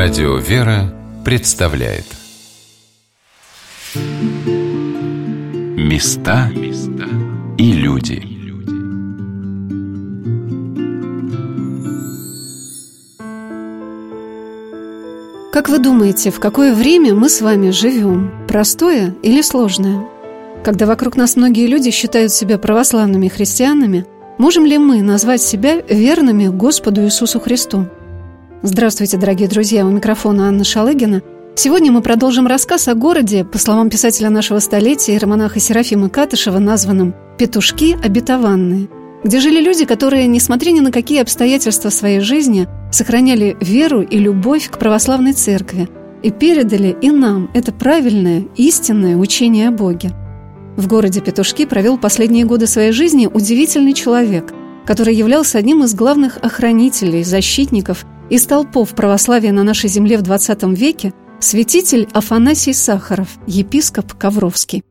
Радио «Вера» представляет Места и люди Как вы думаете, в какое время мы с вами живем? Простое или сложное? Когда вокруг нас многие люди считают себя православными христианами, можем ли мы назвать себя верными Господу Иисусу Христу? Здравствуйте, дорогие друзья, у микрофона Анна Шалыгина. Сегодня мы продолжим рассказ о городе, по словам писателя нашего столетия, иеромонаха Серафима Катышева, названном «Петушки обетованные», где жили люди, которые, несмотря ни на какие обстоятельства своей жизни, сохраняли веру и любовь к православной церкви и передали и нам это правильное, истинное учение о Боге. В городе Петушки провел последние годы своей жизни удивительный человек, который являлся одним из главных охранителей, защитников и столпов православия на нашей земле в XX веке, святитель Афанасий Сахаров, епископ Ковровский.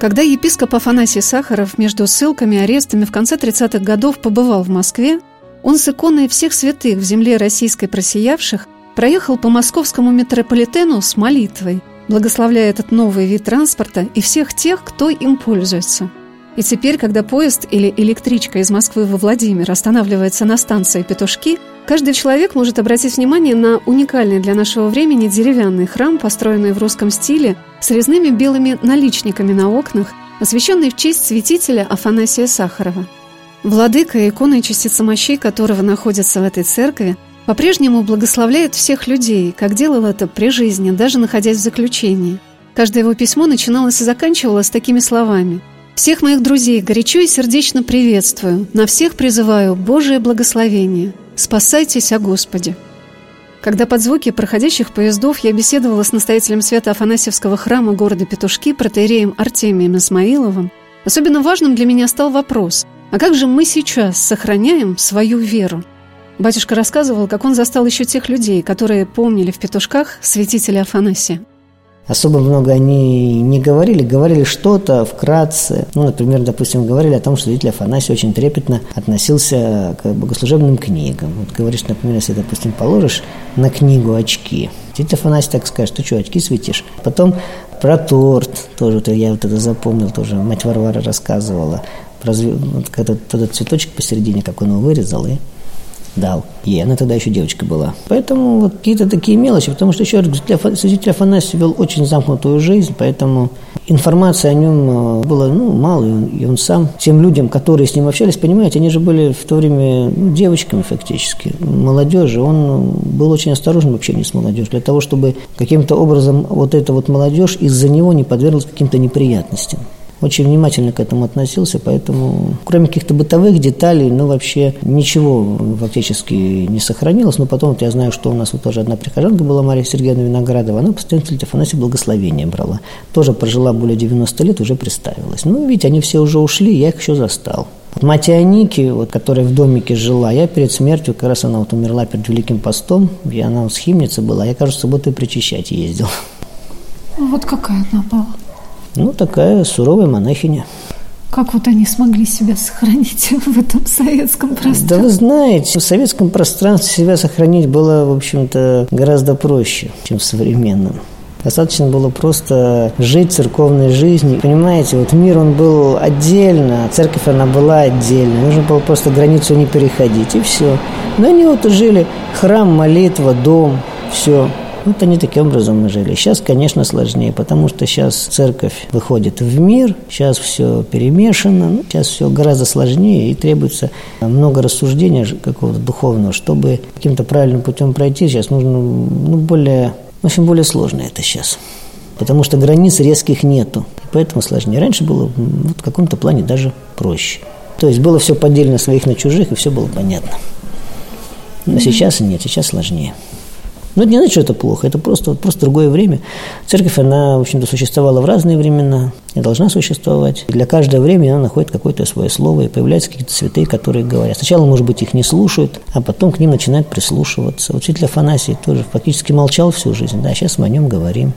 Когда епископ Афанасий Сахаров между ссылками и арестами в конце 30-х годов побывал в Москве, он с иконой всех святых в земле российской просиявших проехал по московскому метрополитену с молитвой – благословляя этот новый вид транспорта и всех тех, кто им пользуется. И теперь, когда поезд или электричка из Москвы во Владимир останавливается на станции Петушки, каждый человек может обратить внимание на уникальный для нашего времени деревянный храм, построенный в русском стиле, с резными белыми наличниками на окнах, освященный в честь святителя Афанасия Сахарова. Владыка, икона и частица мощей которого находятся в этой церкви, по-прежнему благословляет всех людей, как делал это при жизни, даже находясь в заключении. Каждое его письмо начиналось и заканчивалось такими словами. «Всех моих друзей горячо и сердечно приветствую, на всех призываю Божие благословение. Спасайтесь о Господе». Когда под звуки проходящих поездов я беседовала с настоятелем Свято-Афанасьевского храма города Петушки, протеереем Артемием Исмаиловым, особенно важным для меня стал вопрос, а как же мы сейчас сохраняем свою веру? Батюшка рассказывал, как он застал еще тех людей, которые помнили в петушках святителя Афанасия. Особо много они не говорили, говорили что-то вкратце. Ну, например, допустим, говорили о том, что святитель Афанасий очень трепетно относился к богослужебным книгам. Вот говоришь, например, если, допустим, положишь на книгу очки, святитель Афанасий так скажет, ты что, очки светишь? Потом про торт, тоже вот я вот это запомнил, тоже мать Варвара рассказывала. Про вот, этот, этот цветочек посередине, как он его вырезал, и дал ей. Она тогда еще девочка была. Поэтому вот какие-то такие мелочи, потому что еще раз, святитель Афанасий вел очень замкнутую жизнь, поэтому информации о нем э, было ну, мало, и он, и он сам тем людям, которые с ним общались, понимаете, они же были в то время ну, девочками фактически, молодежи. Он был очень осторожен в общении с молодежью, для того, чтобы каким-то образом вот эта вот молодежь из-за него не подверглась каким-то неприятностям очень внимательно к этому относился, поэтому кроме каких-то бытовых деталей, ну, вообще ничего фактически не сохранилось. Но потом вот я знаю, что у нас вот тоже одна прихожанка была, Мария Сергеевна Виноградова, она постоянно в Афанасия благословение брала. Тоже прожила более 90 лет, уже представилась. Ну, видите, они все уже ушли, я их еще застал. Вот мать Ионики, вот, которая в домике жила, я перед смертью, как раз она вот умерла перед Великим постом, и она вот схимница была, я, кажется, субботу причащать ездил. Вот какая она была? Ну, такая суровая монахиня. Как вот они смогли себя сохранить в этом советском пространстве? Да вы знаете, в советском пространстве себя сохранить было, в общем-то, гораздо проще, чем в современном. Достаточно было просто жить церковной жизнью. Понимаете, вот мир, он был отдельно, а церковь, она была отдельно. Нужно было просто границу не переходить, и все. Но они вот жили храм, молитва, дом, все. Вот они таким образом и жили. Сейчас, конечно, сложнее, потому что сейчас церковь выходит в мир, сейчас все перемешано, ну, сейчас все гораздо сложнее и требуется много рассуждения какого-то духовного. Чтобы каким-то правильным путем пройти, сейчас нужно ну, более, в общем, более сложно это сейчас. Потому что границ резких нету. И поэтому сложнее. Раньше было вот, в каком-то плане даже проще. То есть было все поддельно своих на чужих, и все было понятно. Но сейчас нет, сейчас сложнее. Но это не значит, что это плохо, это просто, просто другое время. Церковь, она, в общем-то, существовала в разные времена и должна существовать. Для каждого времени она находит какое-то свое слово, и появляются какие-то святые, которые говорят. Сначала, может быть, их не слушают, а потом к ним начинают прислушиваться. Учитель Афанасий тоже фактически молчал всю жизнь, да, сейчас мы о нем говорим.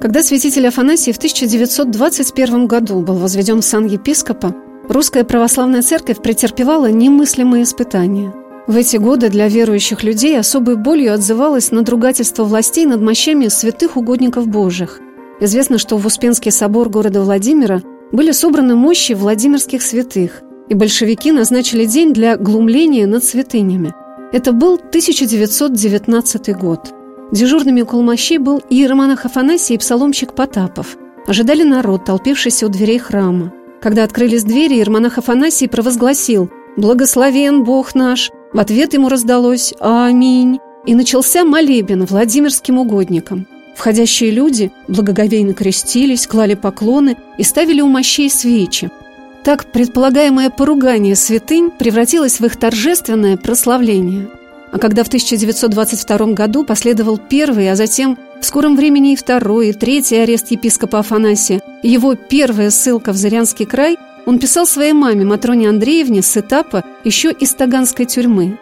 Когда святитель Афанасий в 1921 году был возведен в сан епископа, русская православная церковь претерпевала немыслимые испытания – В эти годы для верующих людей особой болью отзывалось надругательство властей над мощами святых угодников Божьих. Известно, что в Успенский собор города Владимира были собраны мощи владимирских святых, и большевики назначили день для глумления над святынями. Это был 1919 год. Дежурными около мощей был иеромонах Афанасий и псаломщик Потапов. Ожидали народ, толпившийся у дверей храма. Когда открылись двери, иеромонах Афанасий провозгласил «Благословен Бог наш!» В ответ ему раздалось «Аминь!» И начался молебен Владимирским угодникам. Входящие люди благоговейно крестились, клали поклоны и ставили у мощей свечи. Так предполагаемое поругание святынь превратилось в их торжественное прославление. А когда в 1922 году последовал первый, а затем в скором времени и второй, и третий арест епископа Афанасия, его первая ссылка в Зырянский край, он писал своей маме Матроне Андреевне с этапа еще из Таганской тюрьмы.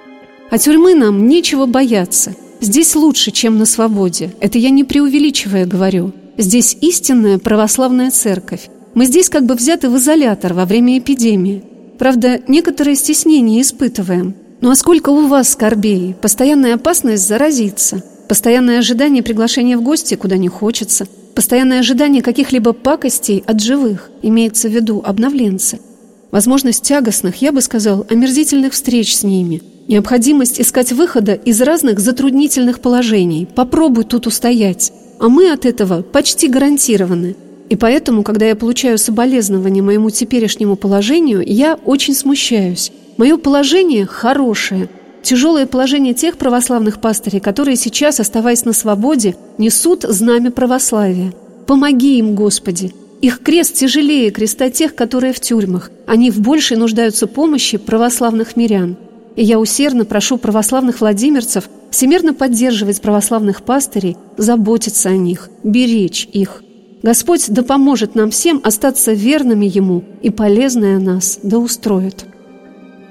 «А тюрьмы нам нечего бояться. Здесь лучше, чем на свободе. Это я не преувеличивая говорю. Здесь истинная православная церковь. Мы здесь как бы взяты в изолятор во время эпидемии. Правда, некоторое стеснение испытываем. Ну а сколько у вас скорбей? Постоянная опасность заразиться. Постоянное ожидание приглашения в гости, куда не хочется. Постоянное ожидание каких-либо пакостей от живых, имеется в виду обновленцы. Возможность тягостных, я бы сказал, омерзительных встреч с ними. Необходимость искать выхода из разных затруднительных положений. Попробуй тут устоять. А мы от этого почти гарантированы – и поэтому, когда я получаю соболезнования моему теперешнему положению, я очень смущаюсь. Мое положение хорошее. Тяжелое положение тех православных пастырей, которые сейчас, оставаясь на свободе, несут знамя православия. Помоги им, Господи! Их крест тяжелее креста тех, которые в тюрьмах. Они в большей нуждаются помощи православных мирян. И я усердно прошу православных владимирцев всемирно поддерживать православных пастырей, заботиться о них, беречь их – Господь да поможет нам всем остаться верными Ему, и полезное нас да устроит».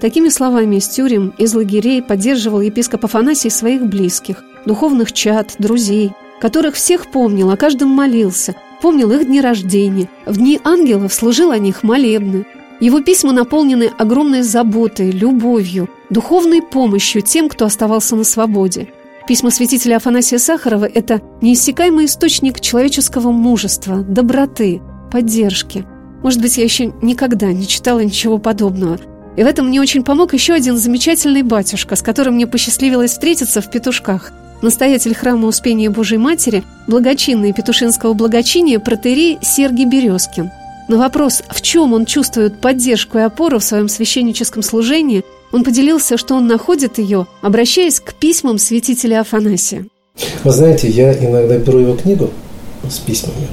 Такими словами из тюрем, из лагерей поддерживал епископ Афанасий своих близких, духовных чад, друзей, которых всех помнил, о каждом молился, помнил их дни рождения, в дни ангелов служил о них молебны. Его письма наполнены огромной заботой, любовью, духовной помощью тем, кто оставался на свободе – Письма святителя Афанасия Сахарова – это неиссякаемый источник человеческого мужества, доброты, поддержки. Может быть, я еще никогда не читала ничего подобного. И в этом мне очень помог еще один замечательный батюшка, с которым мне посчастливилось встретиться в Петушках. Настоятель храма Успения Божьей Матери, благочинный Петушинского благочиния протерей Сергий Березкин. На вопрос, в чем он чувствует поддержку и опору в своем священническом служении – он поделился, что он находит ее, обращаясь к письмам святителя Афанасия. Вы знаете, я иногда беру его книгу с письмами.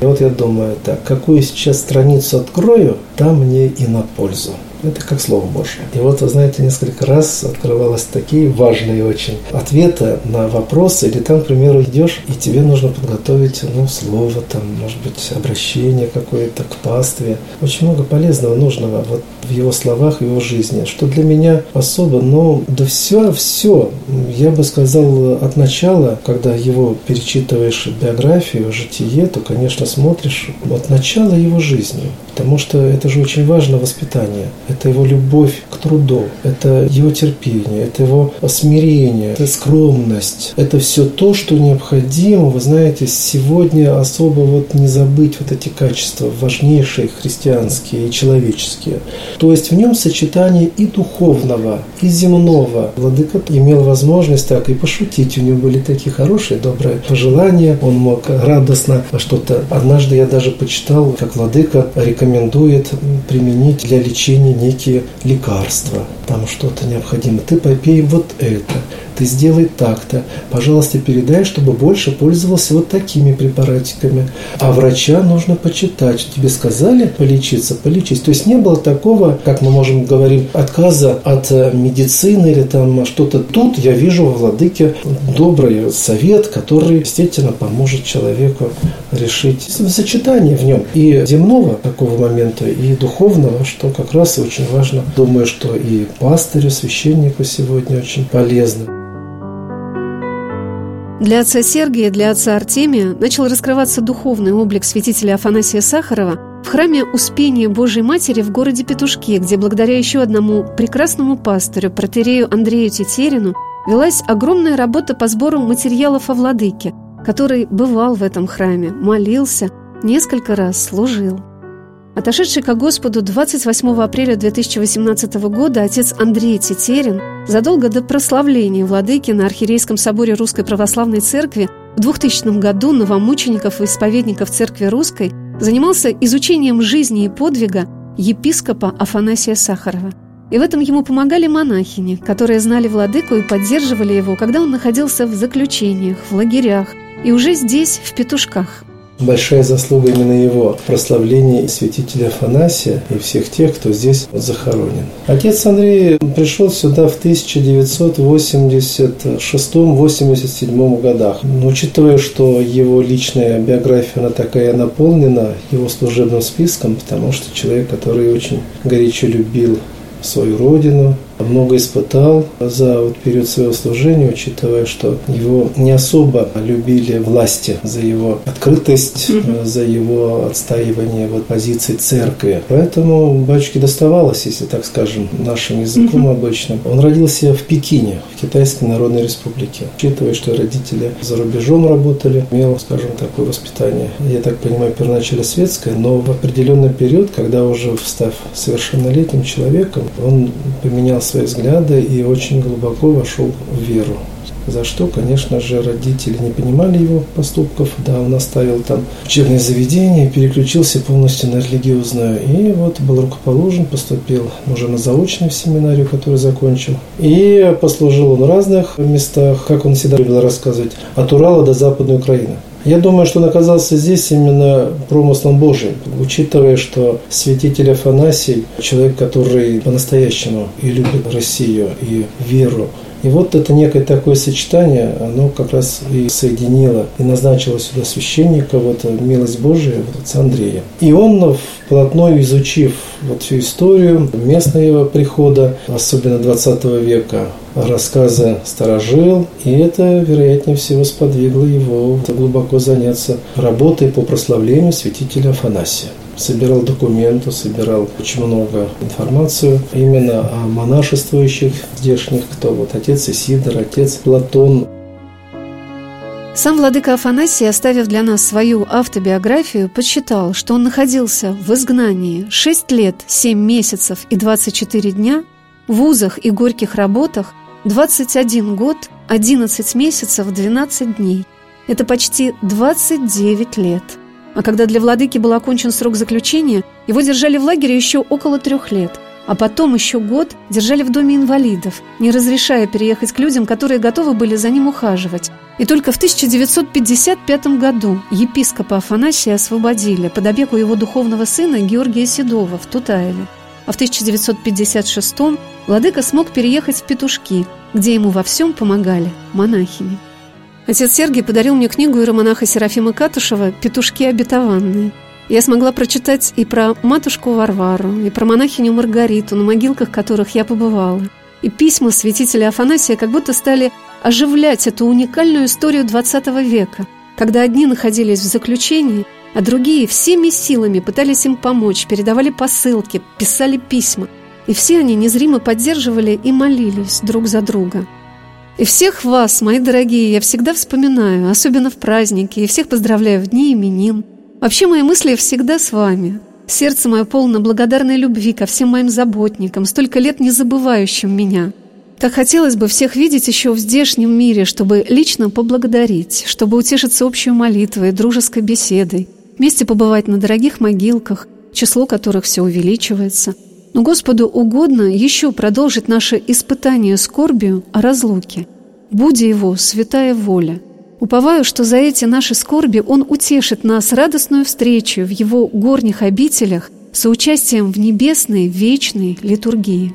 И вот я думаю, так, какую сейчас страницу открою, там мне и на пользу. Это как Слово Божье. И вот, вы знаете, несколько раз открывалось такие важные очень ответы на вопросы. Или там, к примеру, идешь, и тебе нужно подготовить, ну, слово, там, может быть, обращение какое-то к пастве. Очень много полезного, нужного вот в его словах, в его жизни. Что для меня особо, но да все, все, я бы сказал, от начала, когда его перечитываешь биографию, житие, то, конечно, смотришь от начала его жизни. Потому что это же очень важно воспитание это его любовь к труду, это его терпение, это его смирение, это скромность. Это все то, что необходимо, вы знаете, сегодня особо вот не забыть вот эти качества, важнейшие христианские и человеческие. То есть в нем сочетание и духовного, и земного. Владыка имел возможность так и пошутить. У него были такие хорошие, добрые пожелания. Он мог радостно что-то. Однажды я даже почитал, как Владыка рекомендует применить для лечения некие лекарства, там что-то необходимо. Ты попей вот это ты сделай так-то. Пожалуйста, передай, чтобы больше пользовался вот такими препаратиками. А врача нужно почитать. Тебе сказали полечиться, полечись. То есть не было такого, как мы можем говорить, отказа от э, медицины или там что-то. Тут я вижу во владыке добрый совет, который, естественно, поможет человеку решить сочетание в нем и земного такого момента, и духовного, что как раз и очень важно. Думаю, что и пастырю, священнику сегодня очень полезно. Для отца Сергия, для отца Артемия начал раскрываться духовный облик святителя Афанасия Сахарова в храме Успения Божьей Матери в городе Петушки, где благодаря еще одному прекрасному пастырю, протерею Андрею Тетерину, велась огромная работа по сбору материалов о владыке, который бывал в этом храме, молился, несколько раз служил. Отошедший ко Господу 28 апреля 2018 года отец Андрей Тетерин задолго до прославления владыки на Архиерейском соборе Русской Православной Церкви в 2000 году новомучеников и исповедников Церкви Русской занимался изучением жизни и подвига епископа Афанасия Сахарова. И в этом ему помогали монахини, которые знали владыку и поддерживали его, когда он находился в заключениях, в лагерях и уже здесь, в Петушках – большая заслуга именно его прославления святителя Афанасия и всех тех, кто здесь захоронен. Отец Андрей пришел сюда в 1986-87 годах. Но учитывая, что его личная биография, она такая наполнена его служебным списком, потому что человек, который очень горячо любил свою родину, много испытал за вот период своего служения, учитывая, что его не особо любили власти за его открытость, mm-hmm. за его отстаивание вот позиций церкви. Поэтому батюшке доставалось, если так скажем, нашим языком mm-hmm. обычным. Он родился в Пекине, в Китайской Народной Республике. Учитывая, что родители за рубежом работали, имел, скажем, такое воспитание. Я так понимаю, первоначально светское, но в определенный период, когда уже став совершеннолетним человеком, он поменялся свои взгляды и очень глубоко вошел в веру. За что, конечно же, родители не понимали его поступков. Да, он оставил там учебное заведение, переключился полностью на религиозное. И вот был рукоположен, поступил уже на заочную семинарию, которую закончил. И послужил он в разных местах, как он всегда любил рассказывать, от Урала до Западной Украины. Я думаю, что он оказался здесь именно промыслом Божиим, учитывая, что святитель Афанасий, человек, который по-настоящему и любит Россию, и веру, и вот это некое такое сочетание, оно как раз и соединило, и назначило сюда священника, вот милость Божия, вот отца Андрея. И он, вплотную изучив вот всю историю местного прихода, особенно 20 века, рассказы сторожил, и это, вероятнее всего, сподвигло его глубоко заняться работой по прославлению святителя Афанасия собирал документы, собирал очень много информацию именно о монашествующих здешних, кто вот отец Исидор, отец Платон. Сам владыка Афанасий, оставив для нас свою автобиографию, подсчитал, что он находился в изгнании 6 лет, 7 месяцев и 24 дня, в вузах и горьких работах 21 год, 11 месяцев, 12 дней. Это почти 29 лет. А когда для владыки был окончен срок заключения, его держали в лагере еще около трех лет. А потом еще год держали в доме инвалидов, не разрешая переехать к людям, которые готовы были за ним ухаживать. И только в 1955 году епископа Афанасия освободили под опеку его духовного сына Георгия Седова в Тутаеве. А в 1956 владыка смог переехать в Петушки, где ему во всем помогали монахини. Отец Сергий подарил мне книгу иеромонаха Серафима Катушева «Петушки обетованные». Я смогла прочитать и про матушку Варвару, и про монахиню Маргариту, на могилках которых я побывала. И письма святителя Афанасия как будто стали оживлять эту уникальную историю XX века, когда одни находились в заключении, а другие всеми силами пытались им помочь, передавали посылки, писали письма. И все они незримо поддерживали и молились друг за друга – и всех вас, мои дорогие, я всегда вспоминаю, особенно в праздники, и всех поздравляю в дни именин. Вообще мои мысли всегда с вами. Сердце мое полно благодарной любви ко всем моим заботникам, столько лет не забывающим меня. Так хотелось бы всех видеть еще в здешнем мире, чтобы лично поблагодарить, чтобы утешиться общей молитвой, дружеской беседой, вместе побывать на дорогих могилках, число которых все увеличивается – но Господу угодно еще продолжить наше испытание скорбью о разлуке. Будь Его святая воля. Уповаю, что за эти наши скорби Он утешит нас радостную встречу в Его горних обителях с участием в небесной вечной литургии.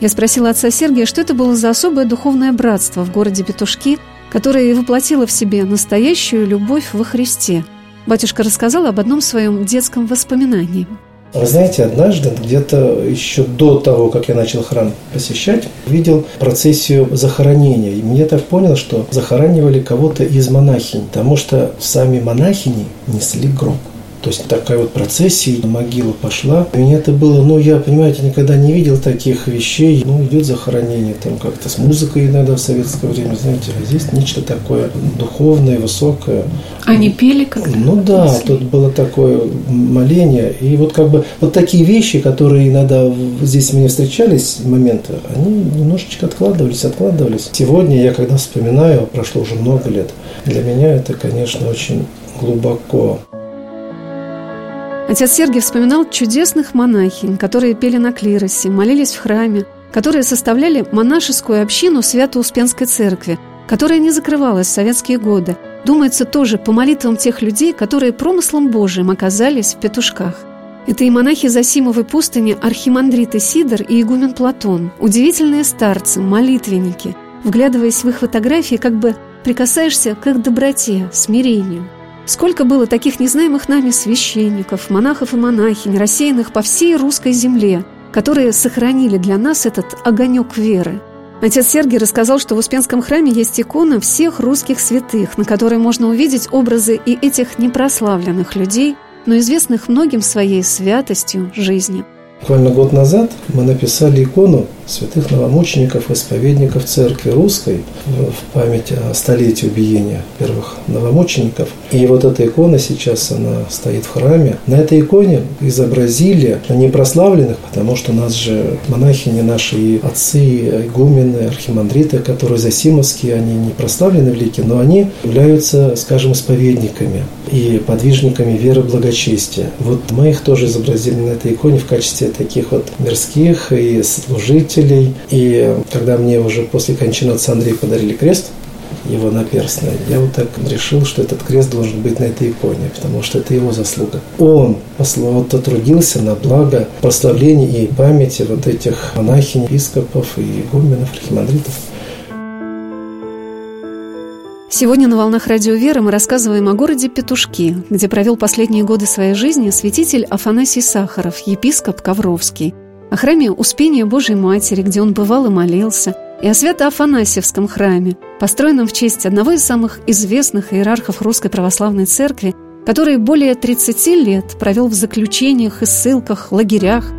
Я спросила отца Сергия, что это было за особое духовное братство в городе Петушки, которое воплотило в себе настоящую любовь во Христе. Батюшка рассказал об одном своем детском воспоминании – вы знаете, однажды, где-то еще до того, как я начал храм посещать, видел процессию захоронения. И мне так понял, что захоранивали кого-то из монахинь, потому что сами монахини несли гроб. То есть такая вот процессия на могилу пошла. У меня это было, ну, я, понимаете, никогда не видел таких вещей. Ну, идет захоронение там как-то с музыкой иногда в советское время, знаете, а здесь нечто такое духовное, высокое. Они пели как-то? Ну да, тут было такое моление. И вот как бы вот такие вещи, которые иногда здесь мне встречались, моменты, они немножечко откладывались, откладывались. Сегодня я, когда вспоминаю, прошло уже много лет, для меня это, конечно, очень глубоко. Отец Сергий вспоминал чудесных монахинь, которые пели на клиросе, молились в храме, которые составляли монашескую общину Свято-Успенской церкви, которая не закрывалась в советские годы. Думается тоже по молитвам тех людей, которые промыслом Божиим оказались в петушках. Это и монахи Засимовой пустыни Архимандрит Сидор и игумен Платон, удивительные старцы, молитвенники. Вглядываясь в их фотографии, как бы прикасаешься к их доброте, смирению – Сколько было таких незнаемых нами священников, монахов и монахинь, рассеянных по всей русской земле, которые сохранили для нас этот огонек веры. Отец Сергий рассказал, что в Успенском храме есть икона всех русских святых, на которой можно увидеть образы и этих непрославленных людей, но известных многим своей святостью жизни. Буквально год назад мы написали икону святых новомучеников, исповедников церкви русской в память о столетии убиения первых новомучеников. И вот эта икона сейчас, она стоит в храме. На этой иконе изобразили не прославленных, потому что нас же монахини наши и отцы, игумены, архимандриты, которые засимовские, они не прославлены в лике, но они являются, скажем, исповедниками и подвижниками веры благочестия. Вот мы их тоже изобразили на этой иконе в качестве таких вот мирских и служителей. И когда мне уже после кончины отца Андрея подарили крест, его наперстный, я вот так решил, что этот крест должен быть на этой иконе, потому что это его заслуга. Он вот трудился на благо прославления и памяти вот этих монахинь, епископов и игуменов, архимандритов. Сегодня на «Волнах Радио Веры» мы рассказываем о городе Петушки, где провел последние годы своей жизни святитель Афанасий Сахаров, епископ Ковровский – о храме Успения Божьей Матери, где он бывал и молился, и о Свято-Афанасьевском храме, построенном в честь одного из самых известных иерархов Русской Православной Церкви, который более 30 лет провел в заключениях и ссылках, лагерях.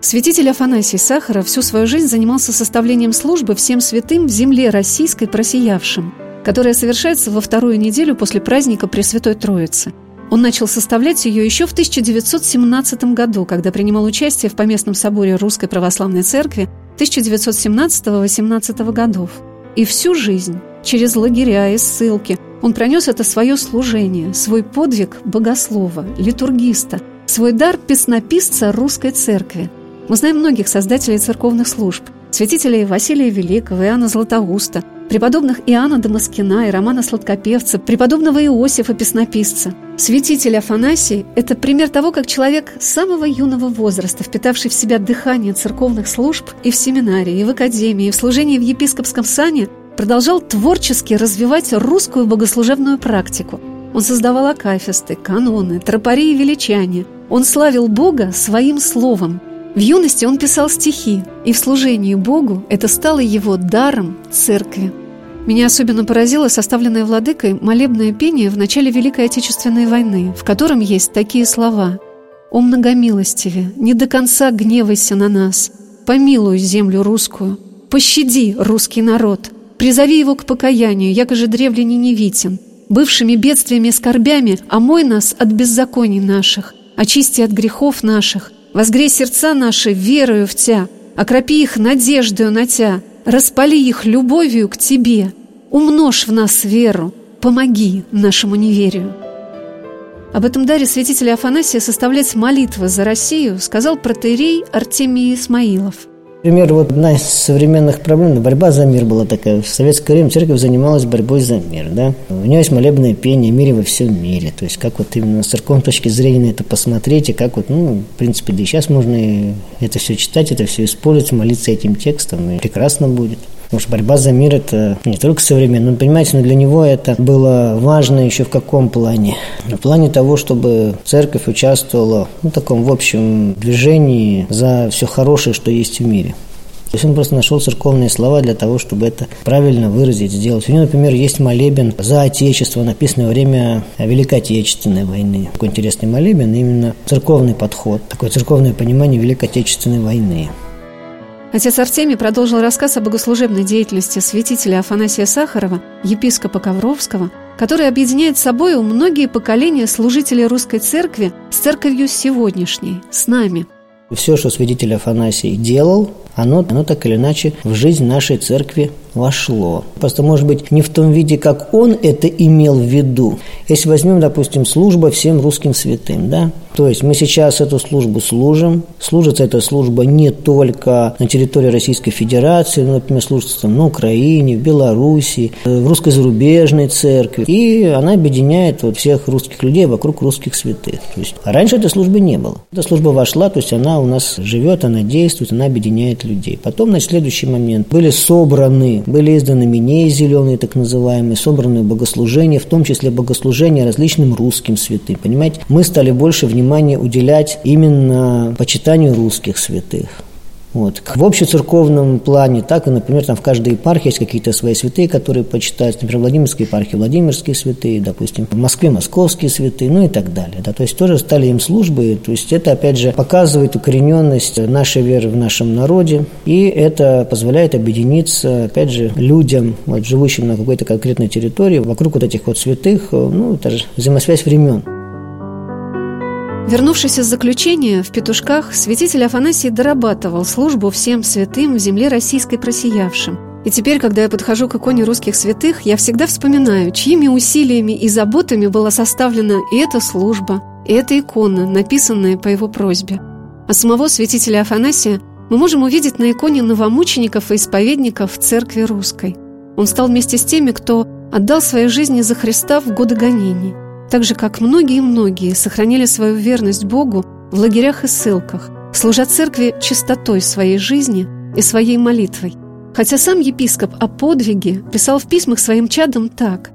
Святитель Афанасий Сахаров всю свою жизнь занимался составлением службы всем святым в земле российской просиявшим, которая совершается во вторую неделю после праздника Пресвятой Троицы – он начал составлять ее еще в 1917 году, когда принимал участие в Поместном соборе Русской Православной Церкви 1917-18 годов. И всю жизнь, через лагеря и ссылки, он пронес это свое служение, свой подвиг богослова, литургиста, свой дар песнописца Русской Церкви. Мы знаем многих создателей церковных служб, святителей Василия Великого, Иоанна Златоуста – преподобных Иоанна Дамаскина и Романа Сладкопевца, преподобного Иосифа Песнописца. Святитель Афанасий – это пример того, как человек самого юного возраста, впитавший в себя дыхание церковных служб и в семинарии, и в академии, и в служении в епископском сане, продолжал творчески развивать русскую богослужебную практику. Он создавал акафисты, каноны, тропари и величания. Он славил Бога своим словом – в юности он писал стихи, и в служении Богу это стало его даром церкви. Меня особенно поразило составленное владыкой молебное пение в начале Великой Отечественной войны, в котором есть такие слова. «О многомилостиве, не до конца гневайся на нас, помилуй землю русскую, пощади русский народ, призови его к покаянию, якоже древляне невитен, бывшими бедствиями и скорбями омой нас от беззаконий наших, очисти от грехов наших, Возгрей сердца наши верою в Тя, окропи их надеждою на Тя, распали их любовью к Тебе, умножь в нас веру, помоги нашему неверию. Об этом даре святителя Афанасия составлять молитвы за Россию сказал протеерей Артемий Исмаилов – Например, вот одна из современных проблем, борьба за мир была такая. В советское время церковь занималась борьбой за мир, да. У нее есть молебное пение мире во всем мире. То есть, как вот именно с церковной точки зрения на это посмотреть, и как вот, ну, в принципе, да и сейчас можно это все читать, это все использовать, молиться этим текстом, и прекрасно будет. Потому что борьба за мир – это не только современная, но, понимаете, но для него это было важно еще в каком плане? В плане того, чтобы церковь участвовала ну, в таком, в общем, движении за все хорошее, что есть в мире. То есть он просто нашел церковные слова для того, чтобы это правильно выразить, сделать. У него, например, есть молебен за Отечество, написанный во время Великой Отечественной войны. Такой интересный молебен, именно церковный подход, такое церковное понимание Великой Отечественной войны. Отец Артемий продолжил рассказ о богослужебной деятельности святителя Афанасия Сахарова, епископа Ковровского, который объединяет собой многие поколения служителей русской церкви с церковью сегодняшней, с нами. Все, что святитель Афанасий делал, оно, оно так или иначе в жизнь нашей церкви вошло. Просто, может быть, не в том виде, как он это имел в виду. Если возьмем, допустим, служба всем русским святым, да, то есть мы сейчас эту службу служим. Служится эта служба не только на территории Российской Федерации, но, например, служится там на Украине, в Беларуси, в русской зарубежной церкви. И она объединяет вот всех русских людей вокруг русских святых. То есть, а раньше этой службы не было. Эта служба вошла, то есть она у нас живет, она действует, она объединяет людей. Потом, значит, следующий момент. Были собраны, были изданы минеи зеленые, так называемые, собраны богослужения, в том числе богослужения различным русским святым. Понимаете, мы стали больше внимания уделять именно почитанию русских святых. Вот. В общецерковном плане, так и, например, там в каждой епархии есть какие-то свои святые, которые почитают. Например, в Владимирской епархии Владимирские святые, допустим, в Москве московские святые, ну и так далее. Да. То есть тоже стали им службы. То есть это, опять же, показывает укорененность нашей веры в нашем народе. И это позволяет объединиться, опять же, людям, вот, живущим на какой-то конкретной территории, вокруг вот этих вот святых, ну, это же взаимосвязь времен. Вернувшись из заключения, в Петушках святитель Афанасий дорабатывал службу всем святым в земле российской просиявшим. И теперь, когда я подхожу к иконе русских святых, я всегда вспоминаю, чьими усилиями и заботами была составлена и эта служба, и эта икона, написанная по его просьбе. А самого святителя Афанасия мы можем увидеть на иконе новомучеников и исповедников церкви русской. Он стал вместе с теми, кто отдал свои жизни за Христа в годы гонений – так же, как многие-многие сохранили свою верность Богу в лагерях и ссылках, служа церкви чистотой своей жизни и своей молитвой. Хотя сам епископ о подвиге писал в письмах своим чадам так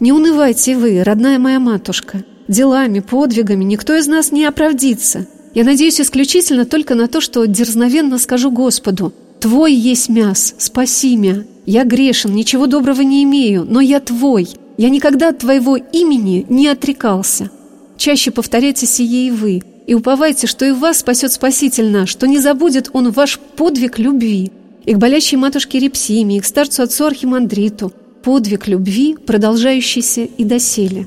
«Не унывайте вы, родная моя матушка, делами, подвигами никто из нас не оправдится. Я надеюсь исключительно только на то, что дерзновенно скажу Господу, «Твой есть мяс, спаси меня. Я грешен, ничего доброго не имею, но я Твой, я никогда от Твоего имени не отрекался. Чаще повторяйте сие и вы, и уповайте, что и вас спасет Спаситель наш, что не забудет Он ваш подвиг любви. И к болящей матушке Репсиме, и к старцу отцу Архимандриту, подвиг любви, продолжающийся и доселе.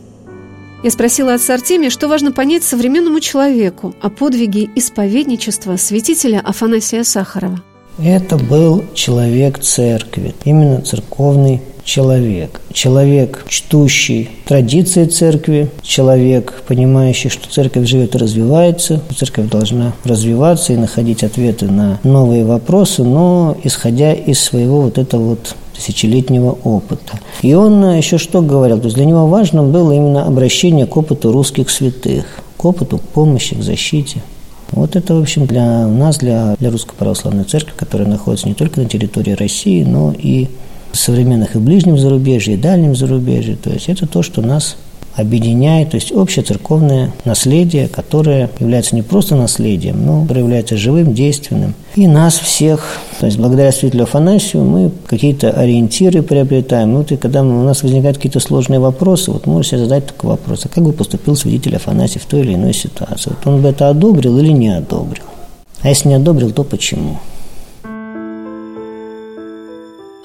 Я спросила отца Артемия, что важно понять современному человеку о подвиге исповедничества святителя Афанасия Сахарова. Это был человек церкви, именно церковный человек. Человек, чтущий традиции церкви, человек, понимающий, что церковь живет и развивается, церковь должна развиваться и находить ответы на новые вопросы, но исходя из своего вот этого вот тысячелетнего опыта. И он еще что говорил? То есть для него важно было именно обращение к опыту русских святых, к опыту помощи, к защите. Вот это, в общем, для нас, для, для Русской Православной Церкви, которая находится не только на территории России, но и современных и ближнем зарубежье, и дальнем зарубежье. То есть это то, что нас объединяет, то есть общее церковное наследие, которое является не просто наследием, но является живым, действенным. И нас всех, то есть благодаря святителю Афанасию мы какие-то ориентиры приобретаем. Ну, вот и когда у нас возникают какие-то сложные вопросы, вот можно себе задать такой вопрос, а как бы поступил святитель Афанасий в той или иной ситуации? Вот он бы это одобрил или не одобрил? А если не одобрил, то почему?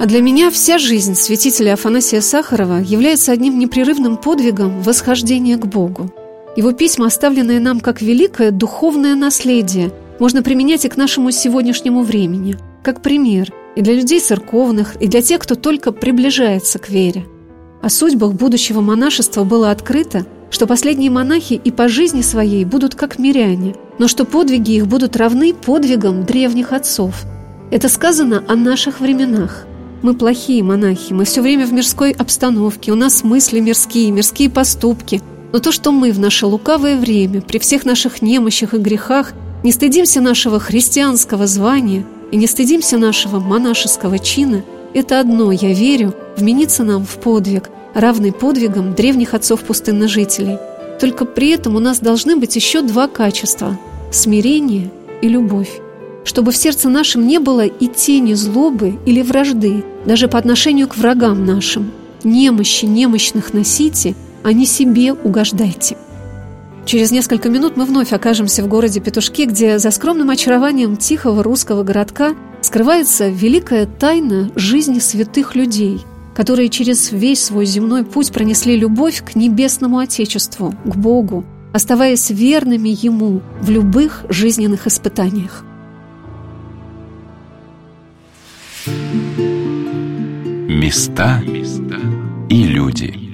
А для меня вся жизнь святителя Афанасия Сахарова является одним непрерывным подвигом восхождения к Богу. Его письма, оставленные нам как великое духовное наследие, можно применять и к нашему сегодняшнему времени, как пример и для людей церковных, и для тех, кто только приближается к вере. О судьбах будущего монашества было открыто, что последние монахи и по жизни своей будут как миряне, но что подвиги их будут равны подвигам древних отцов. Это сказано о наших временах – мы плохие монахи, мы все время в мирской обстановке, у нас мысли мирские, мирские поступки. Но то, что мы в наше лукавое время, при всех наших немощах и грехах, не стыдимся нашего христианского звания и не стыдимся нашего монашеского чина, это одно, я верю, вменится нам в подвиг, равный подвигам древних отцов-пустынножителей. Только при этом у нас должны быть еще два качества – смирение и любовь. Чтобы в сердце нашем не было и тени злобы или вражды, даже по отношению к врагам нашим. Немощи немощных носите, а не себе угождайте. Через несколько минут мы вновь окажемся в городе Петушки, где за скромным очарованием тихого русского городка скрывается великая тайна жизни святых людей, которые через весь свой земной путь пронесли любовь к небесному Отечеству, к Богу, оставаясь верными Ему в любых жизненных испытаниях. Места и люди.